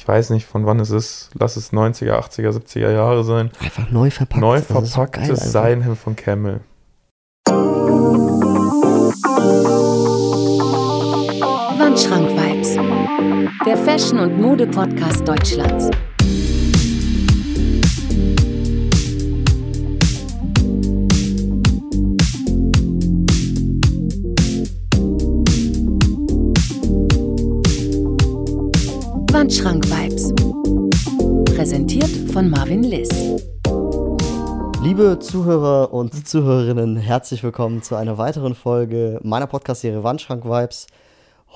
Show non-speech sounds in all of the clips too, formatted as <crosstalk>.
ich weiß nicht, von wann es ist, lass es 90er, 80er, 70er Jahre sein. Einfach neu verpackt. Neu verpacktes Seidenhemd von Camel. Wandschrank-Vibes, der Fashion- und Mode-Podcast Deutschlands. Zuhörer und Zuhörerinnen, herzlich willkommen zu einer weiteren Folge meiner Podcast-Serie Wandschrank Vibes.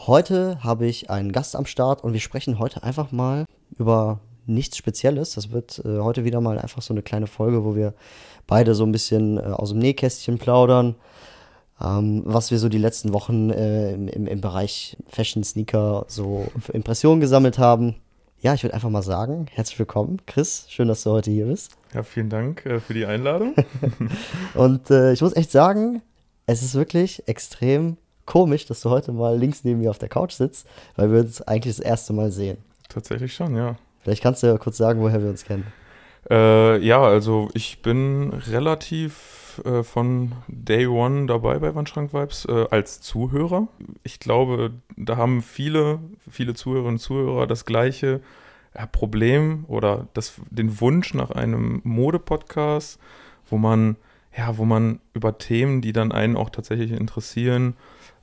Heute habe ich einen Gast am Start und wir sprechen heute einfach mal über nichts Spezielles. Das wird äh, heute wieder mal einfach so eine kleine Folge, wo wir beide so ein bisschen äh, aus dem Nähkästchen plaudern, ähm, was wir so die letzten Wochen äh, im, im, Bereich Fashion Sneaker so für Impressionen gesammelt haben. Ja, ich würde einfach mal sagen, herzlich willkommen, Chris. Schön, dass du heute hier bist. Ja, vielen Dank äh, für die Einladung. <laughs> Und äh, ich muss echt sagen, es ist wirklich extrem komisch, dass du heute mal links neben mir auf der Couch sitzt, weil wir uns eigentlich das erste Mal sehen. Tatsächlich schon, ja. Vielleicht kannst du ja kurz sagen, woher wir uns kennen. Äh, ja, also ich bin relativ äh, von Day One dabei bei Wandschrank Vibes äh, als Zuhörer. Ich glaube, da haben viele, viele Zuhörerinnen und Zuhörer das gleiche Problem oder das, den Wunsch nach einem Mode-Podcast, wo man, ja, wo man über Themen, die dann einen auch tatsächlich interessieren,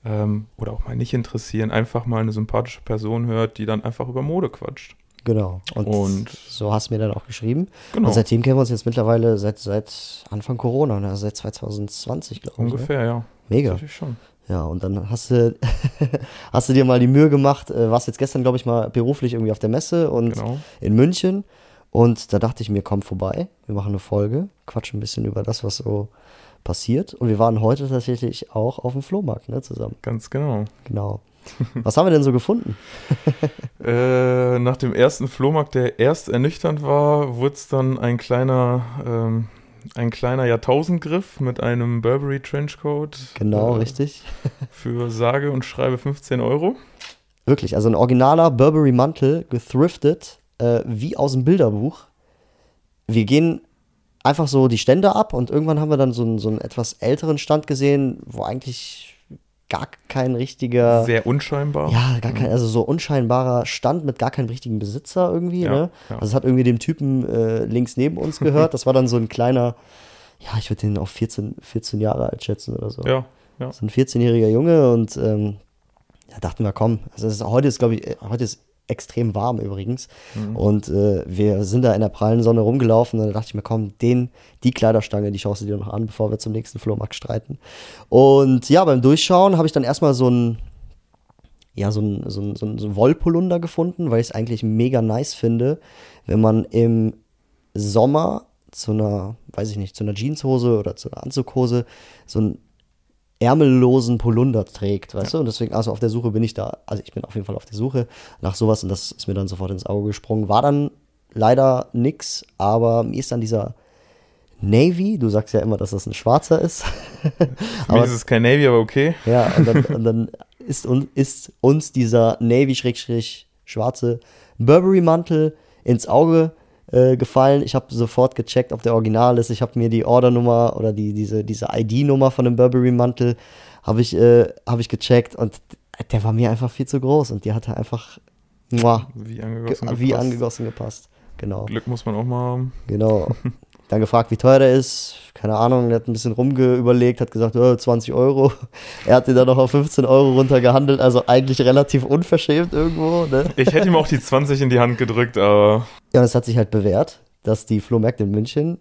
ähm, oder auch mal nicht interessieren, einfach mal eine sympathische Person hört, die dann einfach über Mode quatscht. Genau. Und, Und- so hast du mir dann auch geschrieben. Genau. Und seitdem kennen wir uns jetzt mittlerweile seit, seit Anfang Corona, ne? also seit 2020, glaube ich. Ne? Ungefähr, ja. Mega. Tatsächlich schon. Ja, und dann hast du, <laughs> hast du dir mal die Mühe gemacht, äh, warst jetzt gestern, glaube ich, mal beruflich irgendwie auf der Messe und Genau. in München. Und da dachte ich mir, komm vorbei, wir machen eine Folge, quatschen ein bisschen über das, was so passiert. Und wir waren heute tatsächlich auch auf dem Flohmarkt ne, zusammen. Ganz genau. Genau. Was haben wir denn so gefunden? <laughs> Äh, nach dem ersten Flohmarkt, der erst ernüchternd war, wurde es dann ein kleiner, ähm, ein kleiner Jahrtausendgriff mit einem Burberry Trenchcoat. Genau, äh, richtig. <laughs> Für sage und schreibe 15 Euro. Wirklich, also ein originaler Burberry-Mantel, gethriftet, äh, wie aus dem Bilderbuch. Wir gehen einfach so die Stände ab und irgendwann haben wir dann so einen, so einen etwas älteren Stand gesehen, wo eigentlich gar kein richtiger. Sehr unscheinbar. ja, gar kein, also so unscheinbarer Stand mit gar keinem richtigen Besitzer irgendwie, Ja, ne? ja. Also es hat irgendwie dem Typen äh, links neben uns gehört. <laughs> Das war dann so ein kleiner, ja, ich würde den auf 14, 14 Jahre alt schätzen oder so. Ja, ja. So ein 14-jähriger Junge und ähm, da dachten wir, komm, also ist, heute ist, glaube ich, äh, heute ist extrem warm übrigens. Und äh, wir sind da in der prallen Sonne rumgelaufen und da dachte ich mir, komm, den, die Kleiderstange, die schaust du dir noch an, bevor wir zum nächsten Flohmarkt streiten. Und ja, beim Durchschauen habe ich dann erstmal so ein, ja, so ein, so ein, so ein, ein Wollpolunder gefunden, weil ich es eigentlich mega nice finde, wenn man im Sommer zu einer, weiß ich nicht, zu einer Jeanshose oder zu einer Anzughose so einen ärmellosen Polunder trägt, weißt du? Und deswegen, also auf der Suche bin ich da, also ich bin auf jeden Fall auf der Suche nach sowas und das ist mir dann sofort ins Auge gesprungen. War dann leider nix, aber mir ist dann dieser Navy, du sagst ja immer, dass das ein schwarzer ist. <laughs> Für mich ist es kein Navy, aber okay. Ja, und dann, <laughs> und dann ist, un, ist uns dieser Navy-schwarze Burberry-Mantel ins Auge äh, gefallen. Ich habe sofort gecheckt, ob der Original ist. Ich habe mir die Ordernummer oder die, diese, diese ID-Nummer von dem Burberry-Mantel habe ich, äh, hab ich gecheckt und der war mir einfach viel zu groß und die hatte einfach muah, Wie angegossen. ge- wie gepasst. angegossen gepasst. Genau. Glück muss man auch mal haben. Genau. <laughs> Dann gefragt, wie teuer der ist. Keine Ahnung, der hat ein bisschen rumgeüberlegt, hat gesagt, oh, 20 Euro. <laughs> Er hat den dann noch auf 15 Euro runtergehandelt, also eigentlich relativ unverschämt irgendwo. Ne? Ich hätte ihm auch die 20 in die Hand gedrückt, aber Ja, und es hat sich halt bewährt, dass die Flohmärkte in München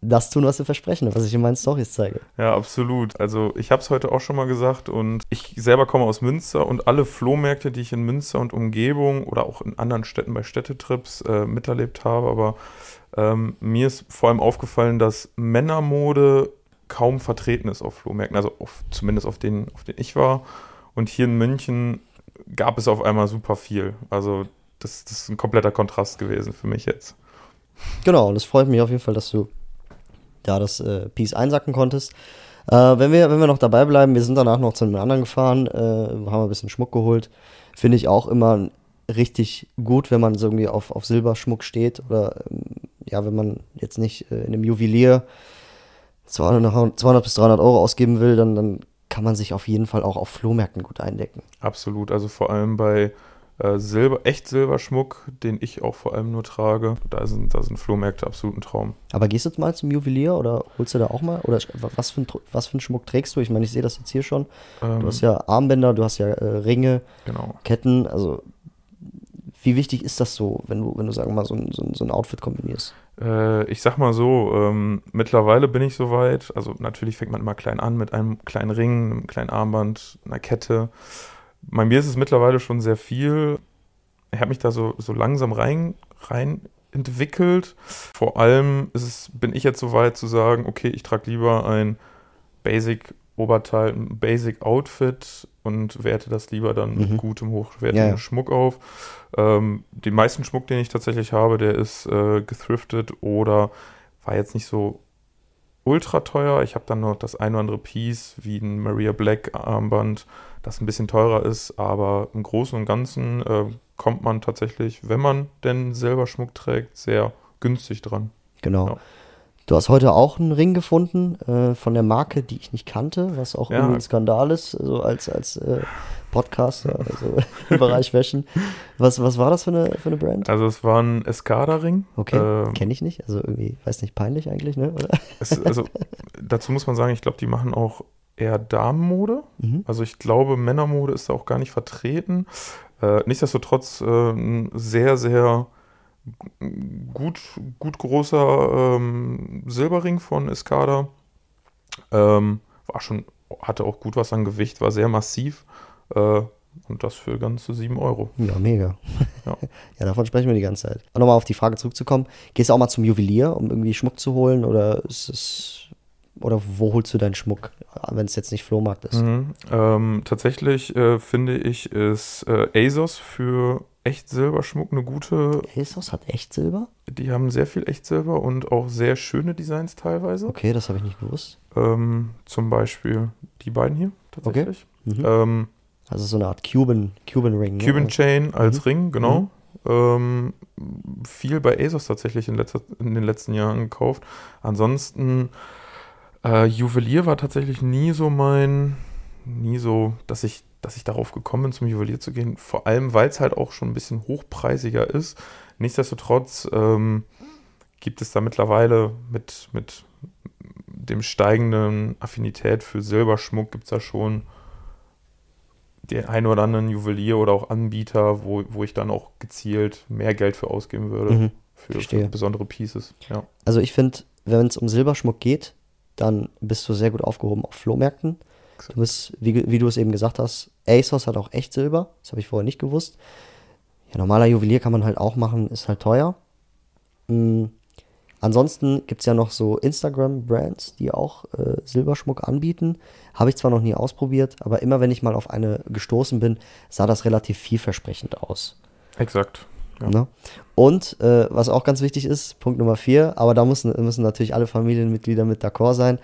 das tun, was sie versprechen, was ich in meinen Stories zeige. Ja, absolut. Also ich habe es heute auch schon mal gesagt und ich selber komme aus Münster und alle Flohmärkte, die ich in Münster und Umgebung oder auch in anderen Städten bei Städtetrips äh, miterlebt habe, aber ähm, mir ist vor allem aufgefallen, dass Männermode kaum vertreten ist auf Flohmärkten, also auf, zumindest auf denen, auf denen ich war. Und hier in München gab es auf einmal super viel. Also das, das ist ein kompletter Kontrast gewesen für mich jetzt. Genau, und es freut mich auf jeden Fall, dass du da das äh, Piece einsacken konntest. Äh, wenn, wir, wenn wir noch dabei bleiben, wir sind danach noch zu einem anderen gefahren, äh, haben ein bisschen Schmuck geholt. Finde ich auch immer richtig gut, wenn man so irgendwie auf, auf Silberschmuck steht oder ähm, ja, wenn man jetzt nicht äh, in einem Juwelier 200, 200 bis 300 Euro ausgeben will, dann, dann kann man sich auf jeden Fall auch auf Flohmärkten gut eindecken. Absolut, also vor allem bei äh, Silber, echt Silberschmuck, den ich auch vor allem nur trage. Da sind, da sind Flohmärkte absolut ein Traum. Aber gehst du jetzt mal zum Juwelier oder holst du da auch mal? Oder was für, ein, was für einen Schmuck trägst du? Ich meine, ich sehe das jetzt hier schon. Ähm, Du hast ja Armbänder, du hast ja äh, Ringe, genau. Ketten. Also, wie wichtig ist das so, wenn du, wenn du sagen wir mal, so ein, so ein, so ein Outfit kombinierst? Äh, ich sag mal so, ähm, mittlerweile bin ich soweit. Also natürlich fängt man immer klein an mit einem kleinen Ring, einem kleinen Armband, einer Kette. Bei mir ist es mittlerweile schon sehr viel. Ich habe mich da so, so langsam rein, rein entwickelt. Vor allem es, bin ich jetzt so weit zu sagen, okay, ich trage lieber ein Basic-Oberteil, ein Basic-Outfit und werte das lieber dann Mhm. mit gutem, hochwertigen Ja, ja. Schmuck auf. Ähm, den meisten Schmuck, den ich tatsächlich habe, der ist äh, gethriftet oder war jetzt nicht so ultra teuer. Ich habe dann noch das ein oder andere Piece, wie ein Maria Black Armband, das ein bisschen teurer ist, aber im Großen und Ganzen äh, kommt man tatsächlich, wenn man denn selber Schmuck trägt, sehr günstig dran. Genau. Ja. Du hast heute auch einen Ring gefunden äh, von der Marke, die ich nicht kannte, was auch Ja. irgendwie ein Skandal ist, so als, als äh, Podcaster, <laughs> also im Bereich Fashion. Was, was war das für eine, für eine Brand? Also es war ein Escada-Ring. Okay, Ähm, kenne ich nicht. Also irgendwie, weiß nicht, peinlich eigentlich, ne? Oder? es, also dazu muss man sagen, ich glaube, die machen auch eher Damenmode. Mhm. Also ich glaube, Männermode ist da auch gar nicht vertreten. Äh, nichtsdestotrotz äh, ein sehr, sehr gut, gut großer ähm, Silberring von Escada. Ähm, war schon, hatte auch gut was an Gewicht, war sehr massiv. Äh, und das für ganze 7 Euro. Ja, mega. Ja. <laughs> ja, davon sprechen wir die ganze Zeit. Und nochmal auf die Frage zurückzukommen, gehst du auch mal zum Juwelier, um irgendwie Schmuck zu holen oder ist es oder wo holst du deinen Schmuck, wenn es jetzt nicht Flohmarkt ist? Mhm. Ähm, tatsächlich äh, finde ich, ist äh, ASOS für echt Silberschmuck eine gute. ASOS hat echt Silber? Die haben sehr viel Echtsilber und auch sehr schöne Designs teilweise. Okay, das habe ich nicht gewusst. Ähm, zum Beispiel die beiden hier tatsächlich. Mhm. Ähm, Also so eine Art Cuban, Cuban Ring. Cuban ne? Chain als Mhm. Ring, genau. Ähm, viel bei ASOS tatsächlich in, letzter, in den letzten Jahren gekauft. Ansonsten, äh, Juwelier war tatsächlich nie so mein, nie so, dass ich, dass ich darauf gekommen bin, zum Juwelier zu gehen. Vor allem, weil es halt auch schon ein bisschen hochpreisiger ist. Nichtsdestotrotz ähm, gibt es da mittlerweile mit, mit dem steigenden Affinität für Silberschmuck gibt es da schon den einen oder anderen Juwelier oder auch Anbieter, wo, wo ich dann auch gezielt mehr Geld für ausgeben würde. Mhm. Für, für besondere Pieces. Ja. Also ich finde, wenn es um Silberschmuck geht, dann bist du sehr gut aufgehoben auf Flohmärkten. Du bist, wie, wie du es eben gesagt hast, ASOS hat auch echt Silber. Das habe ich vorher nicht gewusst. Ja, normaler Juwelier kann man halt auch machen, ist halt teuer. Mm, ansonsten gibt es ja noch so Instagram-Brands, die auch äh, Silberschmuck anbieten. Habe ich zwar noch nie ausprobiert, aber immer wenn ich mal auf eine gestoßen bin, sah das relativ vielversprechend aus. Exakt. Ja. Ne? Und äh, was auch ganz wichtig ist, Punkt Nummer vier, aber da müssen, müssen natürlich alle Familienmitglieder mit d'accord sein.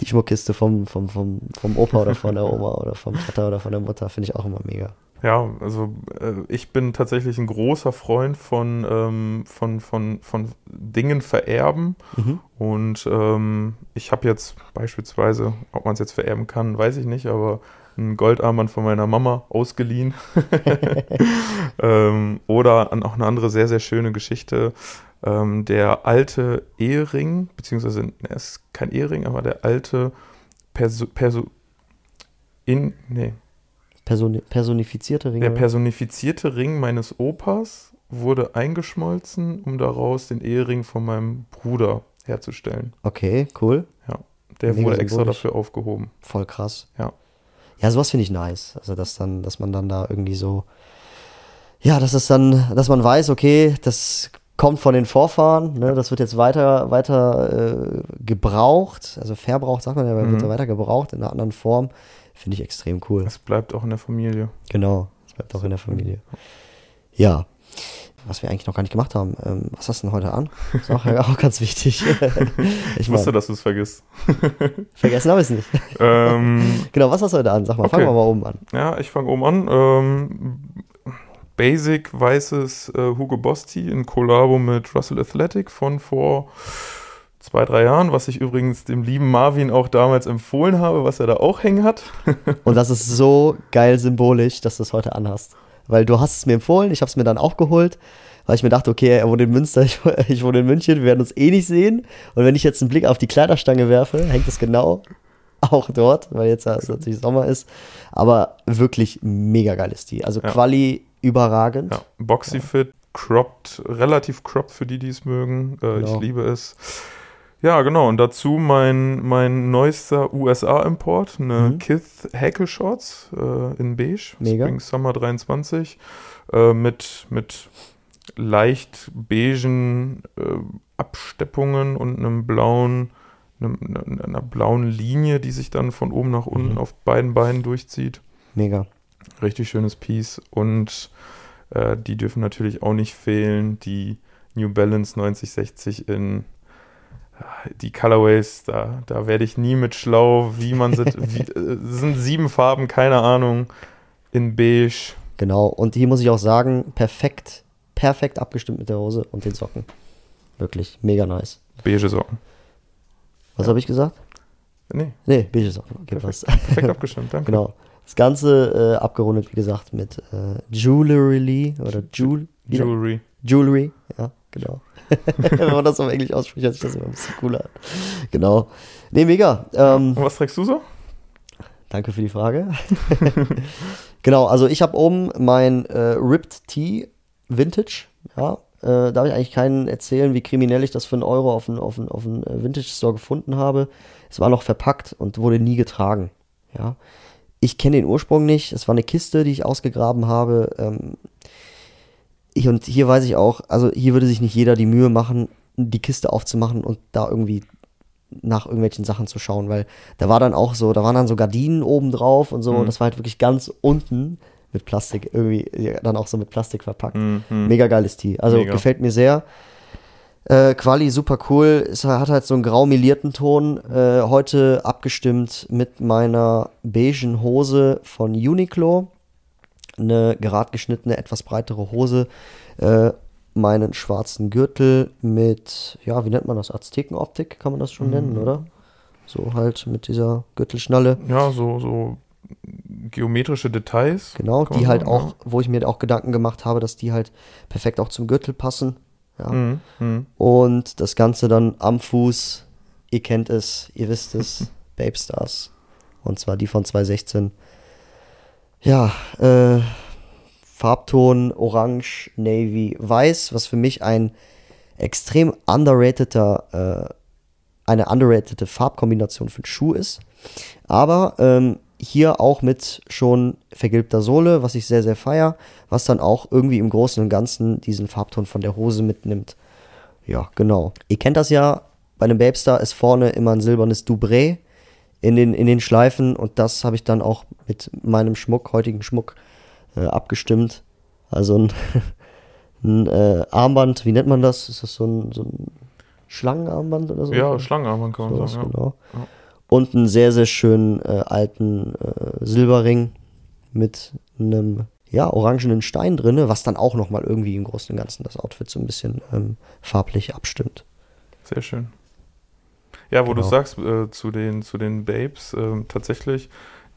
Die Schmuckkiste vom, vom, vom, vom Opa oder von der Oma oder vom Vater oder von der Mutter finde ich auch immer mega. Ja, also äh, ich bin tatsächlich ein großer Freund von, ähm, von, von, von Dingen vererben. Mhm. Und ähm, ich habe jetzt beispielsweise, ob man es jetzt vererben kann, weiß ich nicht, aber ein Goldarmband von meiner Mama ausgeliehen. <laughs> <laughs> ähm, oder auch eine andere sehr, sehr schöne Geschichte. Ähm, der alte Ehering, beziehungsweise ne, es ist kein Ehering, aber der alte Perso, Perso in, nee, Personi personifizierte Ringe. der personifizierte Ring meines Opas wurde eingeschmolzen, um daraus den Ehering von meinem Bruder herzustellen. okay, cool. Der Mega wurde extra dafür aufgehoben. Voll krass. Ja. Ja, sowas finde ich nice. Also, dass dann, dass man dann da irgendwie so, ja, dass es dann, dass man weiß, okay, das kommt von den Vorfahren, ne, das wird jetzt weiter, weiter äh, gebraucht, also verbraucht, sagt man ja, aber Mhm. wird weiter gebraucht in einer anderen Form. Finde ich extrem cool. Es bleibt auch in der Familie. Genau, das bleibt auch in der Familie. Ja. Was wir eigentlich noch gar nicht gemacht haben. Ähm, was hast du denn heute an? Ist auch, auch ganz wichtig. <laughs> Ich wusste, dass du es vergisst. <laughs> Vergessen habe ich es nicht. <laughs> ähm, Genau, was hast du heute an? Sag mal, Okay. fangen wir mal oben an. ja, ich fange oben an. Ähm, basic weißes äh, Hugo Boss Tee in Kollabo mit Russell Athletic von vor zwei, drei Jahren, was ich übrigens dem lieben Marvin auch damals empfohlen habe, was er da auch hängen hat. <laughs> Und das ist so geil symbolisch, dass du es heute anhast. Weil du hast es mir empfohlen, ich habe es mir dann auch geholt, weil ich mir dachte, okay, er wohnt in Münster, <laughs> ich, ich wohne in München, wir werden uns eh nicht sehen. Und wenn ich jetzt einen Blick auf die Kleiderstange werfe, hängt es genau auch dort, weil jetzt ja, natürlich Sommer ist. Aber wirklich mega geiles Tee. Also Ja. Quali überragend. Ja, Boxy-Fit, cropped, relativ cropped für die, die es mögen. Äh, Genau. Ich liebe es. Ja, genau. Und dazu mein, mein neuester USA-Import, eine Mhm. Kith Hackle Shorts äh, in beige, Mega. Spring Summer 23, äh, mit, mit leicht beigen äh, Absteppungen und einem blauen, einer blauen Linie, die sich dann von oben nach unten Mhm. auf beiden Beinen durchzieht. Mega. Richtig schönes Piece und äh, die dürfen natürlich auch nicht fehlen. Die New Balance 9060 in äh, die Colorways, da, da werde ich nie mit schlau, wie man sie, <laughs> äh, es sind sieben Farben, keine Ahnung, in beige. Genau. Und hier muss ich auch sagen, perfekt, perfekt abgestimmt mit der Hose und den Socken. Wirklich mega nice. Beige Socken. Was habe ich gesagt? Nee, Nee, beige Socken. Okay, Perfekt. perfekt abgestimmt, <laughs> danke. Genau. Das Ganze äh, abgerundet, wie gesagt, mit äh, Jewelry oder Jewel Jewelry. Jewelry, ja, genau. <laughs> Wenn man das auf Englisch ausspricht, hört sich das immer ein bisschen cooler an. Genau. Nee, mega. Ähm, Und was trägst du so? danke für die Frage. <laughs> genau, also ich habe oben mein äh, Ripped Tee Vintage, ja. Äh, darf ich eigentlich keinen erzählen, wie kriminell ich das für einen Euro auf einen auf einen- auf einen, äh, Vintage Store gefunden habe. Es war noch verpackt und wurde nie getragen, ja. Ich kenne den Ursprung nicht. Es war eine Kiste, die ich ausgegraben habe. Ähm, ich, und hier weiß ich auch, also hier würde sich nicht jeder die Mühe machen, die Kiste aufzumachen und da irgendwie nach irgendwelchen Sachen zu schauen, weil da war dann auch so, da waren dann so Gardinen oben drauf und so, Mhm. und das war halt wirklich ganz unten mit Plastik, irgendwie dann auch so mit Plastik verpackt. Mhm. Mega geiles Tee. Also Mega. gefällt mir sehr. Äh, Quali super cool. Es hat halt so einen grau melierten Ton. Äh, heute abgestimmt mit meiner beigen Hose von Uniqlo. Eine gerad geschnittene, etwas breitere Hose. Äh, meinen schwarzen Gürtel mit, ja, wie nennt man das? Aztekenoptik kann man das schon nennen, oder? So halt mit dieser Gürtelschnalle. Ja, so, so geometrische Details. Genau, die halt sagen, auch, wo ich mir auch Gedanken gemacht habe, dass die halt perfekt auch zum Gürtel passen. Ja. Mhm. Mhm. Und das Ganze dann am Fuß, ihr kennt es, ihr wisst es, <laughs> Babe Stars. Und zwar die von 2016. Ja, äh, Farbton Orange, Navy, Weiß, was für mich ein extrem underrateder, äh, eine underratede Farbkombination für einen Schuh ist. Aber ähm, hier auch mit schon vergilbter Sohle, was ich sehr, sehr feier, was dann auch irgendwie im Großen und Ganzen diesen Farbton von der Hose mitnimmt. Ja, genau. Ihr kennt das ja, bei einem Babestar ist vorne immer ein silbernes Dubré in den, in den Schleifen und das habe ich dann auch mit meinem Schmuck, heutigen Schmuck, äh, abgestimmt. Also ein, <laughs> ein äh, Armband, wie nennt man das? Ist das so ein, so ein Schlangenarmband oder so? Ja, Schlangenarmband kann man Sowas, sagen. Ja. genau. Ja. Und einen sehr, sehr schönen äh, alten äh, Silberring mit einem ja, orangenen Stein drinne, was dann auch nochmal irgendwie im Großen und Ganzen das Outfit so ein bisschen ähm, farblich abstimmt. Sehr schön. Ja, wo du Genau. sagst, äh, zu, den, zu den Babes, ähm, tatsächlich,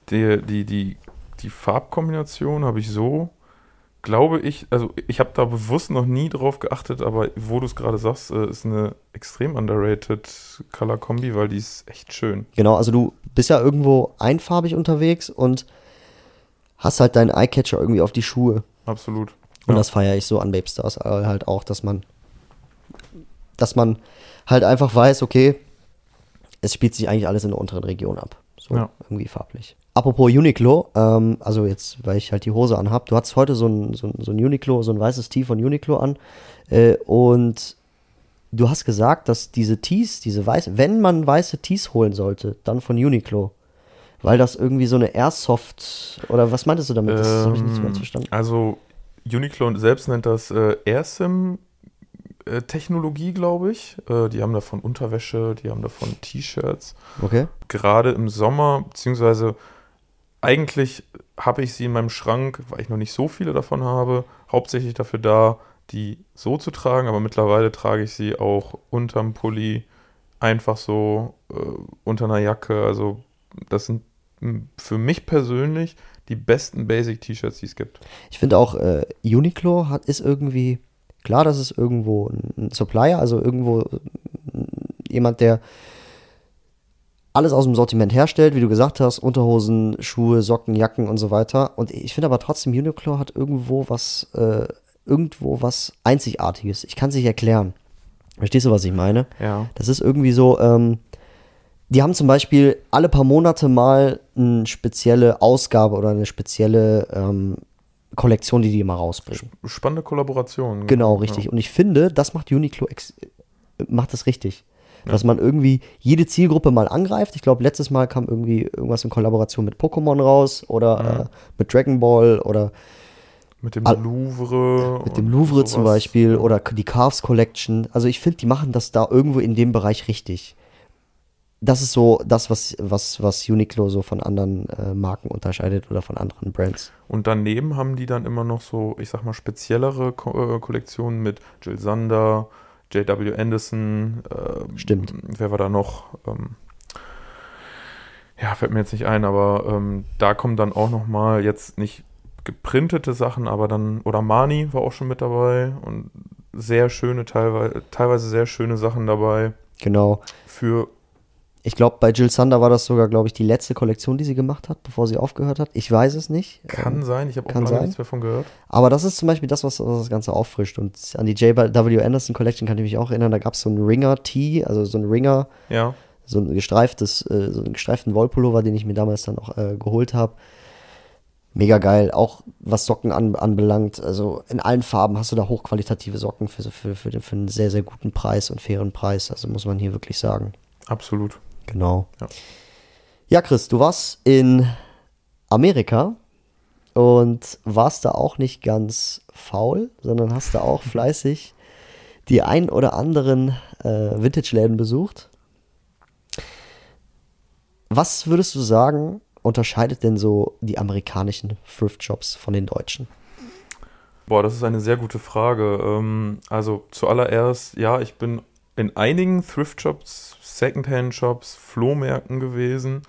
die, die, die, die Farbkombination habe ich so, glaube ich, also ich habe da bewusst noch nie drauf geachtet, aber wo du es gerade sagst, äh, ist eine extrem underrated Color-Kombi, weil die ist echt schön. Genau, also du bist ja irgendwo einfarbig unterwegs und hast halt deinen Eyecatcher irgendwie auf die Schuhe. Absolut. Und Ja. das feiere ich so an Babe Stars äh, halt auch, dass man, dass man halt einfach weiß, okay, es spielt sich eigentlich alles in der unteren Region ab. So Ja. irgendwie farblich. Apropos Uniqlo, ähm, also jetzt, weil ich halt die Hose anhab, du hattest heute so ein, so ein, so ein Uniqlo, so ein weißes Tee von Uniqlo an äh, und du hast gesagt, dass diese Tees, diese weiß, wenn man weiße Tees holen sollte, dann von Uniqlo. Weil das irgendwie so eine Airsoft, oder was meintest du damit? Das habe ich nicht ganz Ähm, verstanden. Also Uniqlo selbst nennt das äh, AirSim Technologie, glaube ich. Äh, die haben davon Unterwäsche, die haben davon T-Shirts. Okay. Gerade im Sommer, beziehungsweise eigentlich habe ich sie in meinem Schrank, weil ich noch nicht so viele davon habe, hauptsächlich dafür da, die so zu tragen, aber mittlerweile trage ich sie auch unterm Pulli, einfach so äh, unter einer Jacke. Also das sind für mich persönlich die besten Basic-T-Shirts, die es gibt. Ich finde auch, äh, Uniqlo hat, ist irgendwie, klar, das ist irgendwo ein Supplier, also irgendwo jemand, der alles aus dem Sortiment herstellt, wie du gesagt hast, Unterhosen, Schuhe, Socken, Jacken und so weiter. Und ich finde aber trotzdem, Uniqlo hat irgendwo was, äh, irgendwo was Einzigartiges. Ich kann es nicht erklären. Verstehst du, was ich meine? Ja. Das ist irgendwie so, ähm, die haben zum Beispiel alle paar Monate mal eine spezielle Ausgabe oder eine spezielle ähm, Kollektion, die die immer rausbringen. Spannende Kollaboration. Genau, richtig. Ja. Und ich finde, das macht Uniqlo macht das richtig. Ja. Dass man irgendwie jede Zielgruppe mal angreift. Ich glaube, letztes Mal kam irgendwie irgendwas in Kollaboration mit Pokémon raus oder mhm. äh, mit Dragon Ball oder mit dem Louvre. Mit dem Louvre sowas. zum Beispiel oder die Carves Collection. Also ich finde, die machen das da irgendwo in dem Bereich richtig das ist so das, was, was, was Uniqlo so von anderen äh, Marken unterscheidet oder von anderen Brands. Und daneben haben die dann immer noch so, ich sag mal, speziellere Ko äh, Kollektionen mit Jill Sander, J.W. Anderson. Äh, Stimmt. Wer war da noch? Ähm, ja, fällt mir jetzt nicht ein, aber ähm, da kommen dann auch noch mal jetzt nicht geprintete Sachen, aber dann, oder Mani war auch schon mit dabei und sehr schöne, teilweise, teilweise sehr schöne Sachen dabei. Genau. Für ich glaube, bei Jill Sander war das sogar, glaube ich, die letzte Kollektion, die sie gemacht hat, bevor sie aufgehört hat. Ich weiß es nicht. Kann ähm, sein, ich habe auch lange sein. nichts mehr von gehört. Aber das ist zum Beispiel das, was, was das Ganze auffrischt. Und an die J.W. Anderson Collection kann ich mich auch erinnern, da gab es so ein Ringer-Tee, also so ein Ringer, ja. so ein gestreiftes, äh, so einen gestreiften Wollpullover, den ich mir damals dann auch äh, geholt habe. Mega geil, auch was Socken an, anbelangt. Also in allen Farben hast du da hochqualitative Socken für, für, für, für einen sehr, sehr guten Preis und fairen Preis. Also muss man hier wirklich sagen. Absolut. Genau. Ja. ja, Chris, du warst in Amerika und warst da auch nicht ganz faul, sondern hast da auch <laughs> fleißig die ein oder anderen äh, Vintage-Läden besucht. Was würdest du sagen, unterscheidet denn so die amerikanischen Thrift-Shops von den deutschen? Boah, das ist eine sehr gute Frage. Ähm, also zuallererst, ja, ich bin in einigen Thrift-Shops Secondhand-Shops, Flohmärkten gewesen.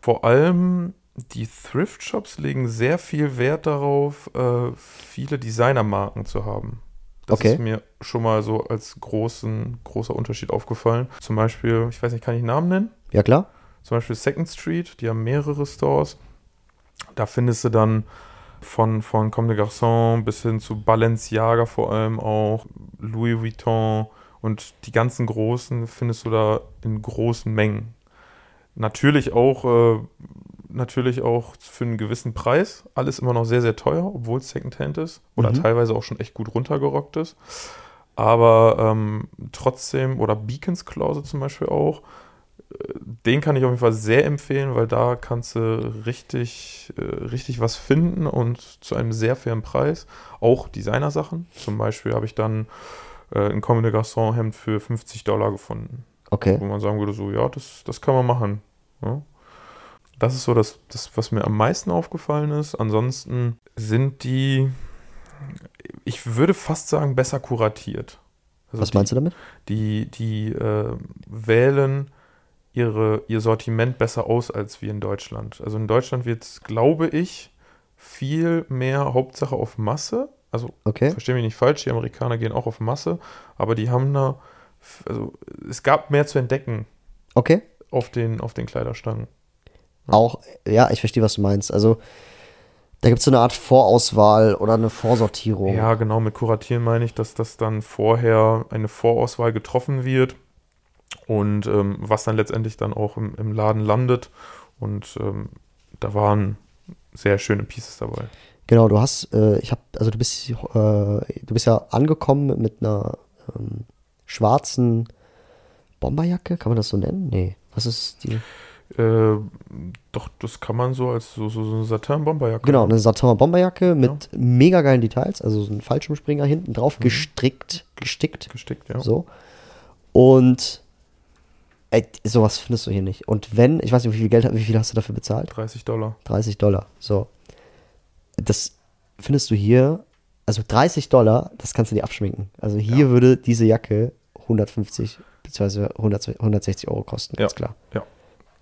Vor allem die Thrift-Shops legen sehr viel Wert darauf, äh, viele Designermarken zu haben. Das okay. ist mir schon mal so als großen, großer Unterschied aufgefallen. Zum Beispiel, ich weiß nicht, kann ich Namen nennen? Ja, klar. Zum Beispiel Second Street, die haben mehrere Stores. Da findest du dann von, von Comme des Garçons bis hin zu Balenciaga vor allem auch, Louis Vuitton, und die ganzen großen findest du da in großen Mengen. Natürlich auch, äh, natürlich auch für einen gewissen Preis. Alles immer noch sehr, sehr teuer, obwohl es Secondhand ist. Oder mhm. teilweise auch schon echt gut runtergerockt ist. Aber ähm, trotzdem, oder Beacons Klause zum Beispiel auch, äh, den kann ich auf jeden Fall sehr empfehlen, weil da kannst du richtig, äh, richtig was finden und zu einem sehr fairen Preis. Auch Designersachen. Zum Beispiel habe ich dann äh, ein Comme des Garçons Hemd für 50 Dollar gefunden. Okay. Wo man sagen würde, so, ja, das, das kann man machen. Ja. Das ist so das, das, was mir am meisten aufgefallen ist. Ansonsten sind die, ich würde fast sagen, besser kuratiert. Also was meinst die, du damit? Die, die äh, wählen ihre, ihr Sortiment besser aus als wir in Deutschland. Also in Deutschland wird es, glaube ich, viel mehr Hauptsache auf Masse also, okay. verstehe mich nicht falsch, die Amerikaner gehen auch auf Masse, aber die haben da, also es gab mehr zu entdecken. Okay. Auf den, auf den Kleiderstangen. Ja. Auch, ja, ich verstehe, was du meinst. Also, da gibt es so eine Art Vorauswahl oder eine Vorsortierung. Ja, genau, mit Kuratieren meine ich, dass das dann vorher eine Vorauswahl getroffen wird und ähm, was dann letztendlich dann auch im, im Laden landet. Und ähm, da waren sehr schöne Pieces dabei. Genau, du hast, äh, ich habe, also du bist, äh, du bist ja angekommen mit einer ähm, schwarzen Bomberjacke, kann man das so nennen? Nee, was ist die? Äh, doch, das kann man so als so, so, so eine Satin-Bomberjacke. Genau, eine Satin-Bomberjacke mit ja. mega geilen Details, also so ein Fallschirmspringer hinten drauf, mhm. gestrickt, gestickt. Gestickt, ja. So. Und Ey, sowas findest du hier nicht. Und wenn, ich weiß nicht, wie viel Geld, wie viel hast du dafür bezahlt? 30 Dollar. 30 Dollar. So. Das findest du hier, also 30 Dollar, das kannst du dir abschminken. Also hier Ja. würde diese Jacke 150 bzw. 100 160 Euro kosten, Ja. ganz klar. Ja.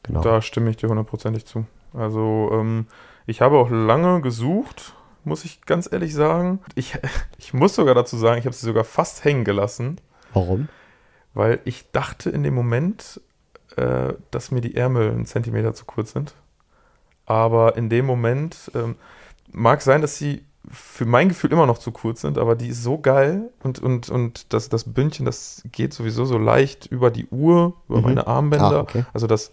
Genau. Da stimme ich dir hundertprozentig zu. Also, ähm, ich habe auch lange gesucht, muss ich ganz ehrlich sagen. Ich, <laughs> ich muss sogar dazu sagen, ich habe sie sogar fast hängen gelassen, Warum? weil ich dachte in dem Moment, äh, dass mir die Ärmel einen Zentimeter zu kurz sind. Aber in dem Moment ähm, mag sein, dass sie für mein Gefühl immer noch zu kurz sind, aber die ist so geil und, und, und das, das Bündchen, das geht sowieso so leicht über die Uhr, über Mhm. meine Armbänder. Ah, okay. Also das,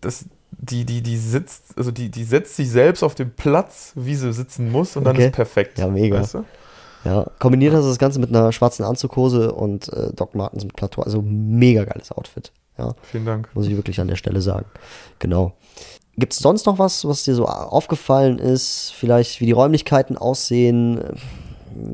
das, die, die, die sitzt, also die, die setzt sich selbst auf den Platz, wie sie sitzen muss und dann Okay. ist perfekt. Ja, mega. Weißt du? Ja, kombiniert hast du das Ganze mit einer schwarzen Anzughose und äh, Doc Martens mit Plateau. Also mega geiles Outfit. Ja, Vielen Dank. muss ich wirklich an der Stelle sagen. Genau. Gibt es sonst noch was, was dir so aufgefallen ist? Vielleicht, wie die Räumlichkeiten aussehen?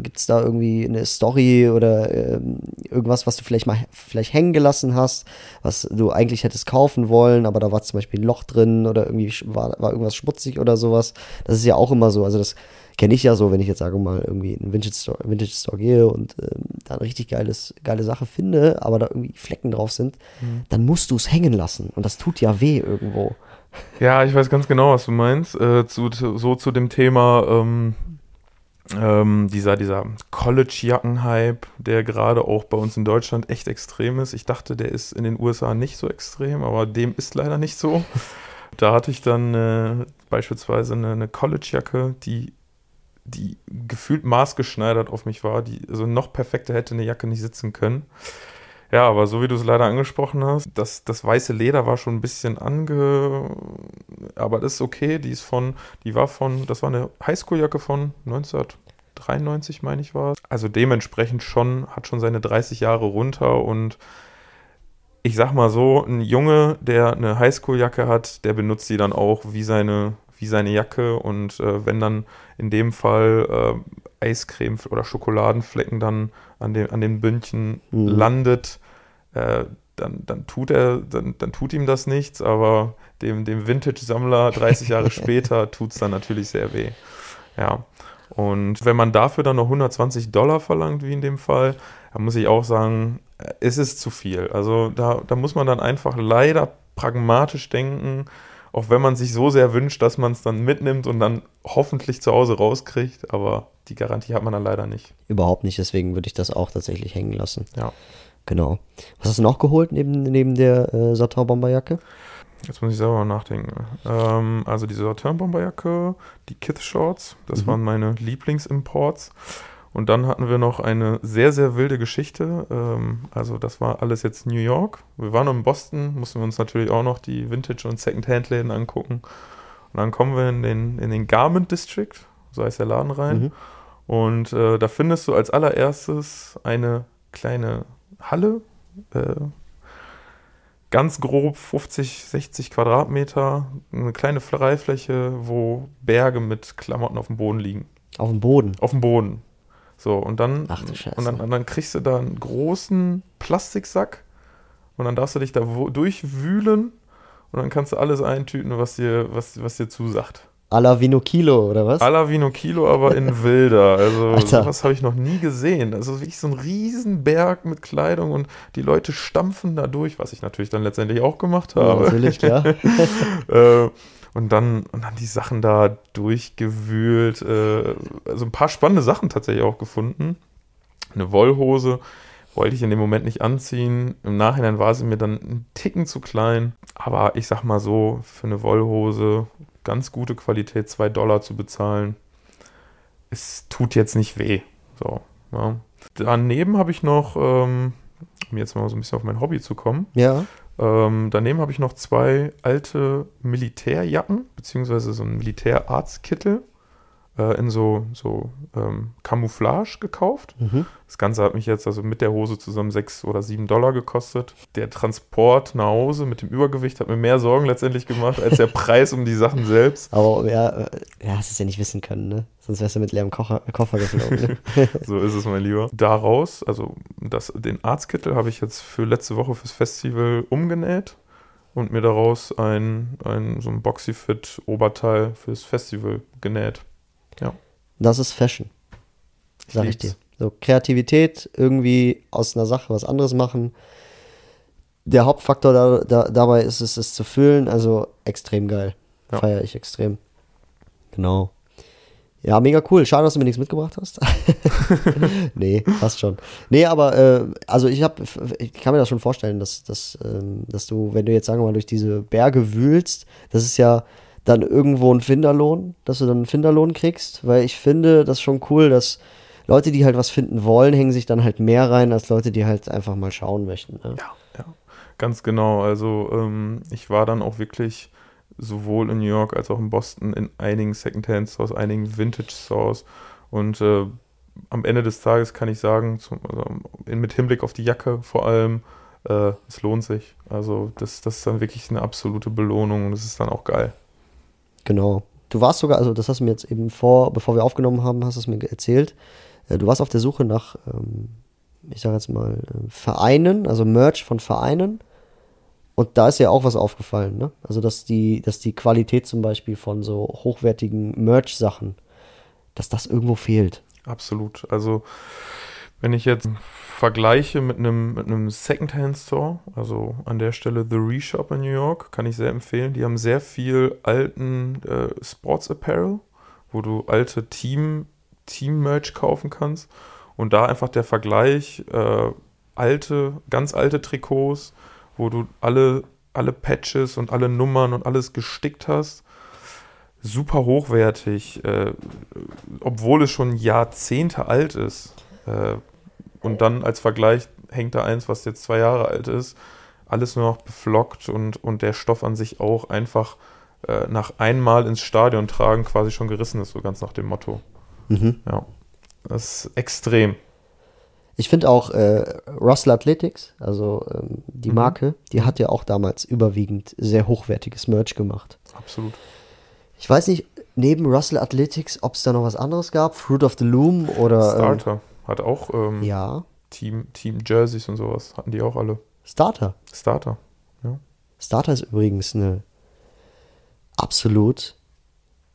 Gibt es da irgendwie eine Story oder ähm, irgendwas, was du vielleicht mal vielleicht hängen gelassen hast, was du eigentlich hättest kaufen wollen, aber da war zum Beispiel ein Loch drin oder irgendwie war, war irgendwas schmutzig oder sowas? Das ist ja auch immer so. Also das kenne ich ja so, wenn ich jetzt sage mal irgendwie in einen Vintage Store, Vintage Store gehe und ähm, da eine richtig geiles, geile Sache finde, aber da irgendwie Flecken drauf sind, dann musst du es hängen lassen. Und das tut ja weh irgendwo. Ja, ich weiß ganz genau, was du meinst. Äh, zu, so zu dem Thema ähm, ähm, dieser, dieser College-Jacken-Hype, der gerade auch bei uns in Deutschland echt extrem ist. Ich dachte, der ist in den USA nicht so extrem, aber dem ist leider nicht so. Da hatte ich dann äh, beispielsweise eine, eine College-Jacke, die, die gefühlt maßgeschneidert auf mich war, die also noch perfekter hätte eine Jacke nicht sitzen können. Ja, aber so wie du es leider angesprochen hast, das, das weiße Leder war schon ein bisschen ange. Aber das ist okay. Die ist von, die war von, das war eine Highschool-Jacke von 1993, meine ich war. es. Also dementsprechend schon, hat schon seine 30 Jahre runter und ich sag mal so, ein Junge, der eine Highschool-Jacke hat, der benutzt die dann auch wie seine, wie seine Jacke und äh, wenn dann in dem Fall äh, Eiscreme oder Schokoladenflecken dann an dem, an den Bündchen Mhm. landet, äh, dann, dann tut er, dann, dann tut ihm das nichts, aber dem, dem Vintage-Sammler 30 Jahre <laughs> später tut es dann natürlich sehr weh. Ja. Und wenn man dafür dann noch 120 Dollar verlangt, wie in dem Fall, dann muss ich auch sagen, äh, es ist zu viel. Also da, da muss man dann einfach leider pragmatisch denken, auch wenn man sich so sehr wünscht, dass man es dann mitnimmt und dann hoffentlich zu Hause rauskriegt, aber die Garantie hat man dann leider nicht. Überhaupt nicht, deswegen würde ich das auch tatsächlich hängen lassen. Ja. Genau. Was hast du noch geholt neben, neben der äh, Satin-Bomberjacke? Jetzt muss ich selber nachdenken. Ähm, also diese Satin-Bomberjacke, die Kith Shorts, das Mhm. waren meine Lieblingsimports. Und dann hatten wir noch eine sehr, sehr wilde Geschichte. Ähm, also das war alles jetzt New York. Wir waren in Boston, mussten wir uns natürlich auch noch die Vintage- und Second-Hand-Läden angucken. Und dann kommen wir in den, in den Garment District, so heißt der Laden rein. Mhm. Und äh, da findest du als allererstes eine kleine Halle, äh, ganz grob 50, 60 Quadratmeter, eine kleine Freifläche, wo Berge mit Klamotten auf dem Boden liegen. Auf dem Boden. Auf dem Boden. So, und dann, Ach und dann, und dann kriegst du da einen großen Plastiksack und dann darfst du dich da durchwühlen und dann kannst du alles eintüten, was dir, was, was dir zusagt. A la Vino Kilo, oder was? Alla Vino Kilo, aber in <laughs> wilder. Also Alter. sowas habe ich noch nie gesehen. Also wirklich so ein Riesenberg mit Kleidung und die Leute stampfen da durch, was ich natürlich dann letztendlich auch gemacht Ja, habe. natürlich, klar. <laughs> äh, und dann, und dann die Sachen da durchgewühlt. Äh, also ein paar spannende Sachen tatsächlich auch gefunden. Eine Wollhose wollte ich in dem Moment nicht anziehen. Im Nachhinein war sie mir dann ein Ticken zu klein. Aber ich sag mal so, für eine Wollhose ganz gute Qualität, 2 Dollar zu bezahlen, es tut jetzt nicht weh. So, ja. Daneben habe ich noch, ähm, um jetzt mal so ein bisschen auf mein Hobby zu kommen, Ja. ähm, daneben habe ich noch zwei alte Militärjacken, beziehungsweise so einen Militärarztkittel äh, in so, so ähm, Camouflage gekauft. Mhm. Das Ganze hat mich jetzt also mit der Hose zusammen sechs oder sieben Dollar gekostet. Der Transport nach Hause mit dem Übergewicht hat mir mehr Sorgen letztendlich gemacht als der <laughs> Preis um die Sachen selbst. Aber ja, äh, ja, hast es ja nicht wissen können, ne? Sonst wärst du mit leerem Kocher, Koffer geflogen. Ne? <laughs> So ist es, mein Lieber. Daraus, also das, den Arztkittel habe ich jetzt für letzte Woche fürs Festival umgenäht und mir daraus ein, ein so ein Boxyfit-Oberteil fürs Festival genäht. Ja. Das ist Fashion, sag ich dir. lieb's. So Kreativität, irgendwie aus einer Sache was anderes machen. Der Hauptfaktor da, da, dabei ist es, es zu fühlen, also extrem geil. Ja. Feiere ich extrem. Genau. Ja, mega cool. Schade, dass du mir nichts mitgebracht hast. <laughs> nee, passt schon. Nee, aber äh, also ich habe, ich kann mir das schon vorstellen, dass, dass, ähm, dass du, wenn du jetzt sagen wir mal durch diese Berge wühlst, das ist ja dann irgendwo ein Finderlohn, dass du dann einen Finderlohn kriegst, weil ich finde das schon cool, dass Leute, die halt was finden wollen, hängen sich dann halt mehr rein, als Leute, die halt einfach mal schauen möchten. Ne? Ja, ja. Ganz genau. Also ähm, ich war dann auch wirklich sowohl in New York als auch in Boston in einigen Secondhand-Stores, einigen Vintage-Stores. Und äh, am Ende des Tages kann ich sagen, zum, also mit Hinblick auf die Jacke vor allem, äh, es lohnt sich. Also das, das ist dann wirklich eine absolute Belohnung und das ist dann auch geil. Genau. Du warst sogar, also das hast du mir jetzt eben vor, bevor wir aufgenommen haben, hast du es mir erzählt. Äh, Du warst auf der Suche nach, ähm, ich sage jetzt mal, äh, Vereinen, also Merch von Vereinen. Und da ist ja auch was aufgefallen, ne? Also dass die, dass die Qualität zum Beispiel von so hochwertigen Merch-Sachen, dass das irgendwo fehlt. Absolut. Also, wenn ich jetzt vergleiche mit einem, mit einem Secondhand-Store, also an der Stelle The Reshop in New York, kann ich sehr empfehlen. Die haben sehr viel alten äh, Sports Apparel, wo du alte Team, Team-Merch kaufen kannst. Und da einfach der Vergleich, äh, alte, ganz alte Trikots, wo du alle, alle Patches und alle Nummern und alles gestickt hast super hochwertig, äh, obwohl es schon Jahrzehnte alt ist. Äh, und dann als Vergleich hängt da eins, was jetzt zwei Jahre alt ist, alles nur noch beflockt und, und der Stoff an sich auch einfach äh, nach einmal ins Stadion tragen quasi schon gerissen ist, so ganz nach dem Motto. Mhm. Ja, das ist extrem. Ich finde auch äh, Russell Athletics, also ähm, die Mhm. Marke, die hat ja auch damals überwiegend sehr hochwertiges Merch gemacht. Absolut. Ich weiß nicht, neben Russell Athletics, ob es da noch was anderes gab, Fruit of the Loom oder ähm, Starter hat auch ähm, ja, Team, Team Jerseys und sowas, hatten die auch alle. Starter. Starter. Starter ist übrigens eine absolut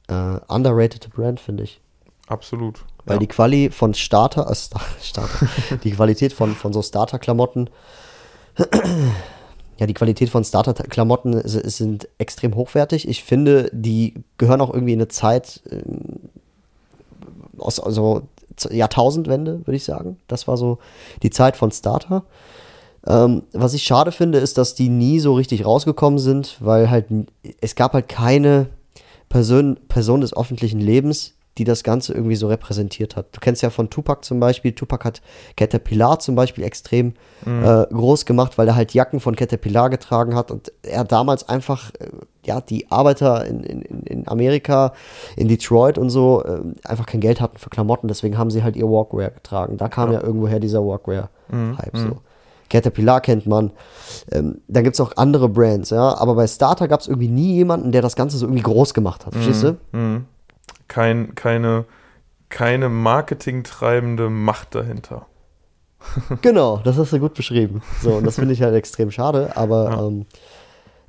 äh, underrated Brand, finde ich. Absolut. Weil ja. die Quali von Starter, äh, Star, <laughs> Starter die Qualität von, von so Starter-Klamotten, <clears throat> ja, die Qualität von Starter-Klamotten sind extrem hochwertig. Ich finde, die gehören auch irgendwie in eine Zeit ähm, aus also Jahrtausendwende, würde ich sagen. Das war so die Zeit von Starter. Ähm, was ich schade finde, ist, dass die nie so richtig rausgekommen sind, weil halt es gab halt keine Person, Person des öffentlichen Lebens, die das Ganze irgendwie so repräsentiert hat. Du kennst ja von Tupac zum Beispiel, Tupac hat Caterpillar zum Beispiel extrem äh, groß gemacht, weil er halt Jacken von Caterpillar getragen hat und er damals einfach, äh, ja, die Arbeiter in, in, in Amerika, in Detroit und so, äh, einfach kein Geld hatten für Klamotten, deswegen haben sie halt ihr Walkwear getragen. Da kam ja, irgendwoher dieser Walkwear-Hype so. Caterpillar kennt man. Ähm, dann gibt es auch andere Brands, ja. Aber bei Starter gab es irgendwie nie jemanden, der das Ganze so irgendwie groß gemacht hat. Verstehst du? Mhm. Kein, keine, keine marketingtreibende Macht dahinter. <laughs> Genau, das hast du gut beschrieben. So, und das finde ich halt extrem schade. Aber ähm,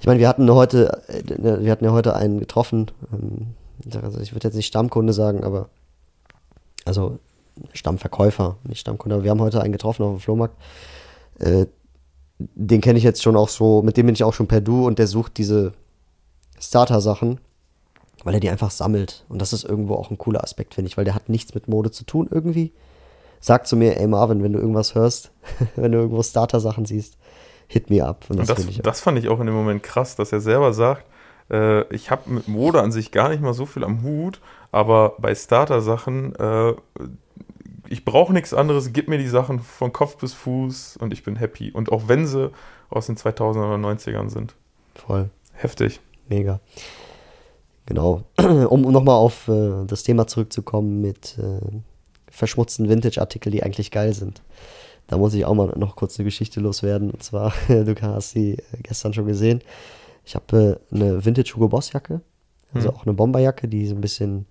ich meine, wir hatten heute, äh, wir hatten ja heute einen getroffen. Ähm, also ich würde jetzt nicht Stammkunde sagen, aber also Stammverkäufer, nicht Stammkunde. Aber wir haben heute einen getroffen auf dem Flohmarkt. Äh, den kenne ich jetzt schon auch so, mit dem bin ich auch schon per Du und der sucht diese Starter-Sachen, weil er die einfach sammelt. Und das ist irgendwo auch ein cooler Aspekt, finde ich, weil der hat nichts mit Mode zu tun irgendwie. Sag zu mir, ey Marvin, wenn du irgendwas hörst, <laughs> wenn du irgendwo Starter-Sachen siehst, hit me up. Und das, Und das, ich das fand ich auch in dem Moment krass, dass er selber sagt, äh, ich habe mit Mode an sich gar nicht mal so viel am Hut, aber bei Starter-Sachen, äh, ich brauche nichts anderes, gib mir die Sachen von Kopf bis Fuß und ich bin happy. Und auch wenn sie aus den 2000er oder 90ern sind. voll. Heftig. Mega. Genau. <clears throat> Um nochmal auf äh, das Thema zurückzukommen mit äh, verschmutzten Vintage-Artikel, die eigentlich geil sind. Da muss ich auch mal noch kurz eine Geschichte loswerden. Und zwar, <laughs> du hast sie äh, gestern schon gesehen. Ich habe äh, eine Vintage Hugo Boss Jacke, also Hm. auch eine Bomberjacke, die so ein bisschen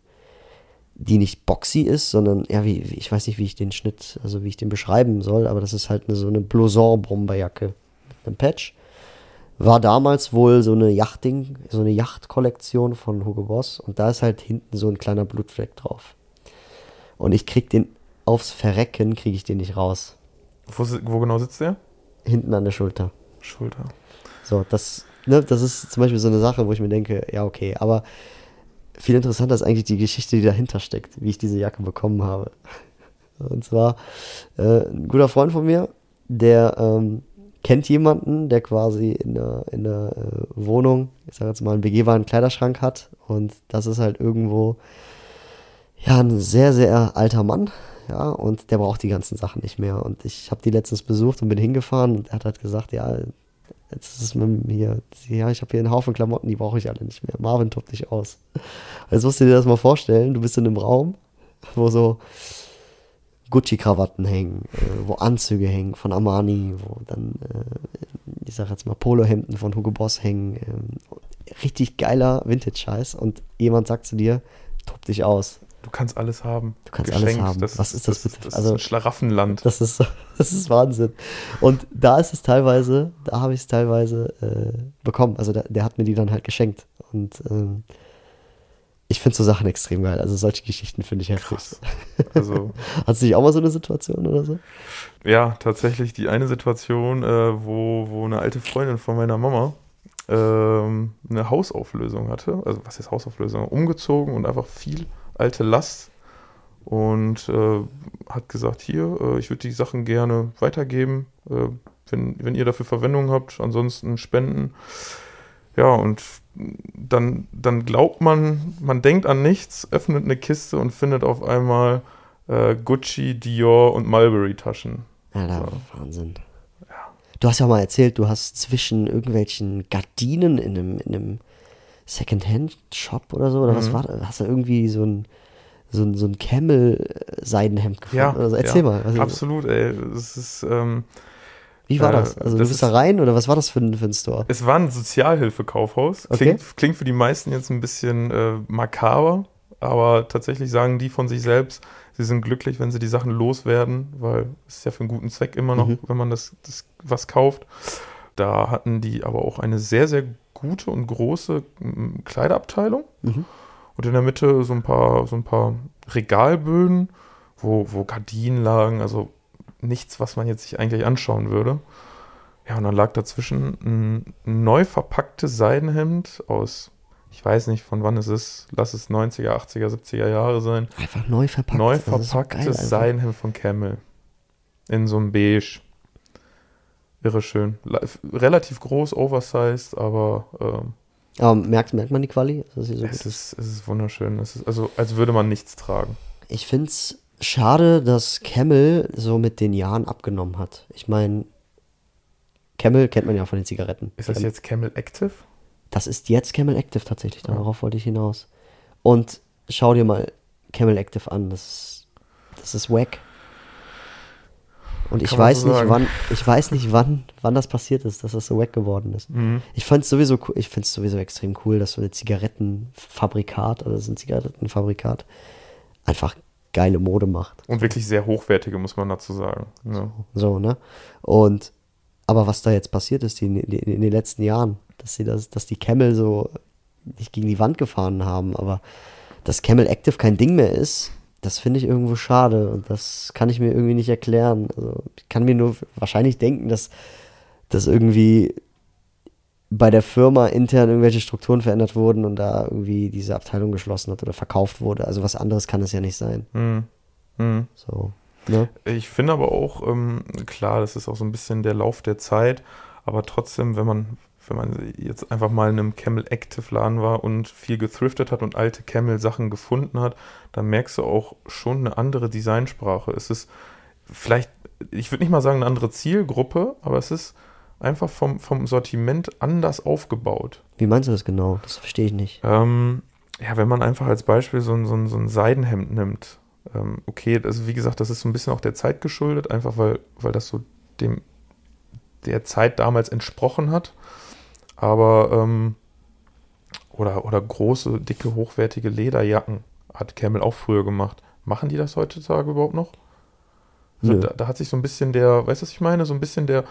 die nicht boxy ist, sondern ja, wie, ich weiß nicht, wie ich den Schnitt, also wie ich den beschreiben soll, aber das ist halt eine, so eine Blouson-Bomberjacke mit einem Patch. War damals wohl so eine Yachting, so eine Yachtkollektion von Hugo Boss und da ist halt hinten so ein kleiner Blutfleck drauf. Und ich krieg den aufs Verrecken, kriege ich den nicht raus. Wo, wo genau sitzt der? Hinten an der Schulter. Schulter. So, das, ne, das ist zum Beispiel so eine Sache, wo ich mir denke, ja, okay, aber viel interessanter ist eigentlich die Geschichte, die dahinter steckt, wie ich diese Jacke bekommen habe. <laughs> Und zwar äh, ein guter Freund von mir, der ähm, kennt jemanden, der quasi in der, in der äh, Wohnung, ich sag jetzt mal, einen begehbaren Kleiderschrank hat. Und das ist halt irgendwo, ja, ein sehr, sehr alter Mann. Ja, und der braucht die ganzen Sachen nicht mehr. Und ich habe die letztens besucht und bin hingefahren und er hat halt gesagt, ja, Jetzt ist es mit hier, ja, ich habe hier einen Haufen Klamotten, die brauche ich alle nicht mehr. Marvin tobt dich aus. Jetzt musst du dir das mal vorstellen, du bist in einem Raum, wo so Gucci-Krawatten hängen, äh, wo Anzüge hängen von Armani, wo dann, äh, ich sag jetzt mal, Polohemden von Hugo Boss hängen. ähm, richtig geiler Vintage-Scheiß und jemand sagt zu dir, tob dich aus. Du kannst alles haben. Du kannst alles haben. Das Was ist das das, bitte? das Also- ist ein Schlaraffenland. Das ist, <laughs> das ist Wahnsinn. Und da ist es teilweise, da habe ich es teilweise äh, bekommen. Also der, der hat mir die dann halt geschenkt. Und ähm, ich finde so Sachen extrem geil. Also solche Geschichten finde ich heftig. Krass. Also, <laughs> Hast du nicht auch mal so eine Situation oder so? ja, tatsächlich die eine Situation, äh, wo, wo eine alte Freundin von meiner Mama ähm, eine Hausauflösung hatte. Also, was ist Hausauflösung? Umgezogen und einfach viel alte Last. Und äh, hat gesagt: Hier, äh, ich würde die Sachen gerne weitergeben, äh, wenn, wenn ihr dafür Verwendung habt. Ansonsten spenden. Ja, und dann, dann glaubt man, man denkt an nichts, öffnet eine Kiste und findet auf einmal äh, Gucci, Dior und Mulberry-Taschen. Alter, So. Wahnsinn. Du hast ja auch mal erzählt, du hast zwischen irgendwelchen Gardinen in einem, in einem Secondhand-Shop oder so, oder Mhm. was war das? Hast du irgendwie so ein, so ein, so ein Camel-Seidenhemd gefunden? Ja, oder so? Erzähl ja, mal. Also, Absolut, ey. Es ist, ähm, Wie war das? Also du das bist da rein oder was war das für ein, für ein Store? es war ein Sozialhilfekaufhaus. Okay. Klingt, klingt für die meisten jetzt ein bisschen äh, makaber, aber tatsächlich sagen die von sich selbst, sie sind glücklich, wenn sie die Sachen loswerden, weil es ist ja für einen guten Zweck immer noch, Mhm. wenn man das, das was kauft. Da hatten die aber auch eine sehr, sehr gute und große Kleiderabteilung. Mhm. Und in der Mitte so ein paar, so ein paar Regalböden, wo, wo Gardinen lagen, also nichts, was man jetzt sich eigentlich anschauen würde. Ja, und dann lag dazwischen ein neu verpacktes Seidenhemd aus, ich weiß nicht von wann es ist, lass es 90er, 80er, 70er Jahre sein. Einfach neu verpackt. neu ist so geil verpacktes einfach. Seidenhemd von Camel. In so einem Beige. Irre schön. Relativ groß, oversized, aber ähm, Aber merkt, merkt man die Quali? Sie so es, ist? ist, es ist wunderschön. Es ist also, als würde man nichts tragen. Ich finde es schade, dass Camel so mit den Jahren abgenommen hat. Ich meine, Camel kennt man ja von den Zigaretten. Ist das jetzt Camel Active? Das ist jetzt Camel Active tatsächlich, darauf wollte ich hinaus. Und schau dir mal Camel Active an, das ist, das ist wack. Und ich Kann weiß so nicht, sagen. wann, ich weiß nicht, wann, wann das passiert ist, dass das so wack geworden ist. Mhm. Ich fand es sowieso, ich finde sowieso extrem cool, dass so ein Zigarettenfabrikat, oder so ein Zigarettenfabrikat, einfach geile Mode macht. Und wirklich sehr hochwertige, muss man dazu sagen. Ja. So, ne? Und aber was da jetzt passiert ist die, in, in, den letzten Jahren, dass sie das, dass die Camel so nicht gegen die Wand gefahren haben, aber dass Camel Active kein Ding mehr ist, das finde ich irgendwo schade und das kann ich mir irgendwie nicht erklären. Also ich kann mir nur wahrscheinlich denken, dass dass irgendwie bei der Firma intern irgendwelche Strukturen verändert wurden und da irgendwie diese Abteilung geschlossen hat oder verkauft wurde. Also was anderes kann es ja nicht sein. Mhm. Mhm. So, ne? Ich finde aber auch, ähm, klar, das ist auch so ein bisschen der Lauf der Zeit, aber trotzdem, wenn man, wenn man jetzt einfach mal in einem Camel Active Laden war und viel gethriftet hat und alte Camel Sachen gefunden hat, dann merkst du auch schon eine andere Designsprache. Es ist vielleicht, ich würde nicht mal sagen eine andere Zielgruppe, aber es ist einfach vom, vom Sortiment anders aufgebaut. Wie meinst du das genau? Das verstehe ich nicht. Ähm, ja, wenn man einfach als Beispiel so ein, so ein, so ein Seidenhemd nimmt. Ähm, okay, also wie gesagt, das ist so ein bisschen auch der Zeit geschuldet, einfach weil, weil das so dem der Zeit damals entsprochen hat. Aber, ähm, oder, oder große, dicke, hochwertige Lederjacken. hat Camel auch früher gemacht. Machen die das heutzutage überhaupt noch? Also da, da hat sich so ein bisschen der, weißt du, was ich meine? So ein bisschen der,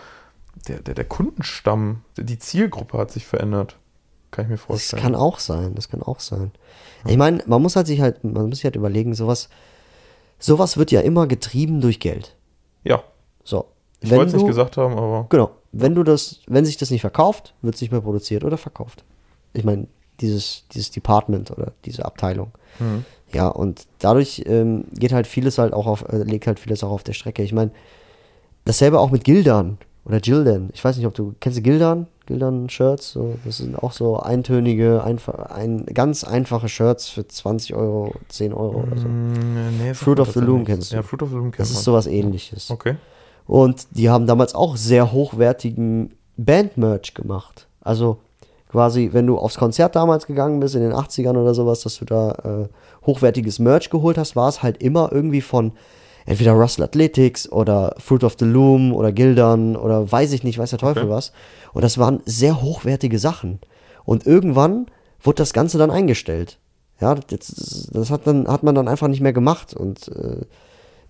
der, der, der Kundenstamm, die Zielgruppe hat sich verändert. Kann ich mir Das vorstellen. kann auch sein, das kann auch sein. Ich meine, man muss halt sich halt, man muss sich halt überlegen, sowas, sowas wird ja immer getrieben durch Geld. ja, So. ich wollte es nicht gesagt haben, aber Genau. Wenn du das, wenn sich das nicht verkauft, wird es nicht mehr produziert oder verkauft. Ich meine, dieses, dieses Department oder diese Abteilung. Mhm. Ja, und dadurch ähm, geht halt vieles halt auch auf, äh, legt halt vieles auch auf der Strecke. Ich meine, dasselbe auch mit Gildan oder Gildan. Ich weiß nicht, ob du, kennst du Gildan? Gildan-Shirts? So, das sind auch so eintönige, einfach, ein, ganz einfache Shirts für 20 Euro, 10 Euro oder so. Mm, nee, Fruit of the Loom kennst du. Ja, Fruit of the Loom kennt Das man. ist sowas ähnliches. Okay. Und die haben damals auch sehr hochwertigen Band-Merch gemacht. Also quasi, wenn du aufs Konzert damals gegangen bist, in den 80ern oder sowas, dass du da äh, hochwertiges Merch geholt hast, war es halt immer irgendwie von entweder Russell Athletics oder Fruit of the Loom oder Gildan oder weiß ich nicht, weiß der Teufel Okay. was. Und das waren sehr hochwertige Sachen. Und irgendwann wurde das Ganze dann eingestellt. Ja, das, das hat, dann, hat man dann einfach nicht mehr gemacht. Und äh,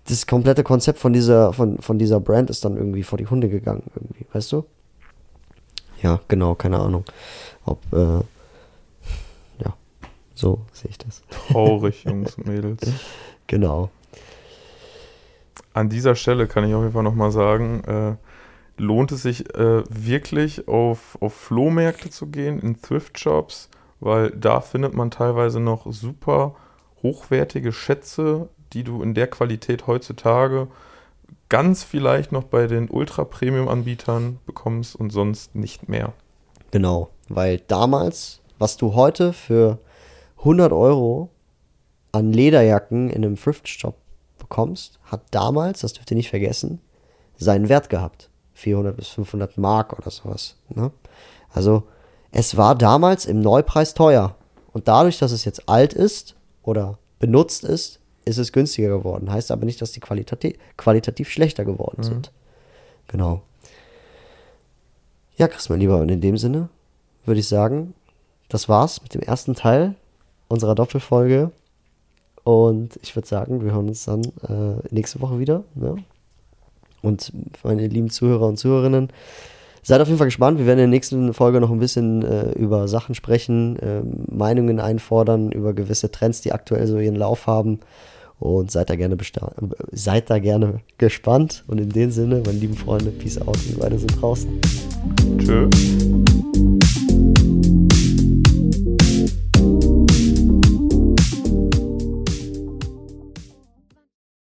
das komplette Konzept von dieser, von, von dieser Brand ist dann irgendwie vor die Hunde gegangen, irgendwie, weißt du? Ja, genau, keine Ahnung. Ob, äh, ja, so sehe ich das. Traurig, <laughs> Jungs und Mädels. Genau. An dieser Stelle kann ich auf jeden Fall nochmal sagen, äh, lohnt es sich äh, wirklich auf, auf Flohmärkte zu gehen, in Thrift-Shops, weil da findet man teilweise noch super hochwertige Schätze, die du in der Qualität heutzutage ganz vielleicht noch bei den Ultra-Premium-Anbietern bekommst und sonst nicht mehr. Genau, weil damals, was du heute für 100 Euro an Lederjacken in einem Thrift-Shop bekommst, hat damals, das dürft ihr nicht vergessen, seinen Wert gehabt. 400 bis 500 Mark oder sowas. Ne? Also es war damals im Neupreis teuer. Und dadurch, dass es jetzt alt ist oder benutzt ist, ist es günstiger geworden. Heißt aber nicht, dass die qualitativ, qualitativ schlechter geworden sind. Genau. Ja, Chris, mein Lieber, und in dem Sinne würde ich sagen, das war's mit dem ersten Teil unserer Doppelfolge. Und ich würde sagen, wir hören uns dann äh, nächste Woche wieder. Ne? Und meine lieben Zuhörer und Zuhörerinnen, seid auf jeden Fall gespannt. Wir werden in der nächsten Folge noch ein bisschen äh, über Sachen sprechen, ähm, Meinungen einfordern über gewisse Trends, die aktuell so ihren Lauf haben. Und seid da gerne äh, seid da gerne gespannt. Und in dem Sinne, meine lieben Freunde, Peace out. Wir beide sind draußen. Tschö.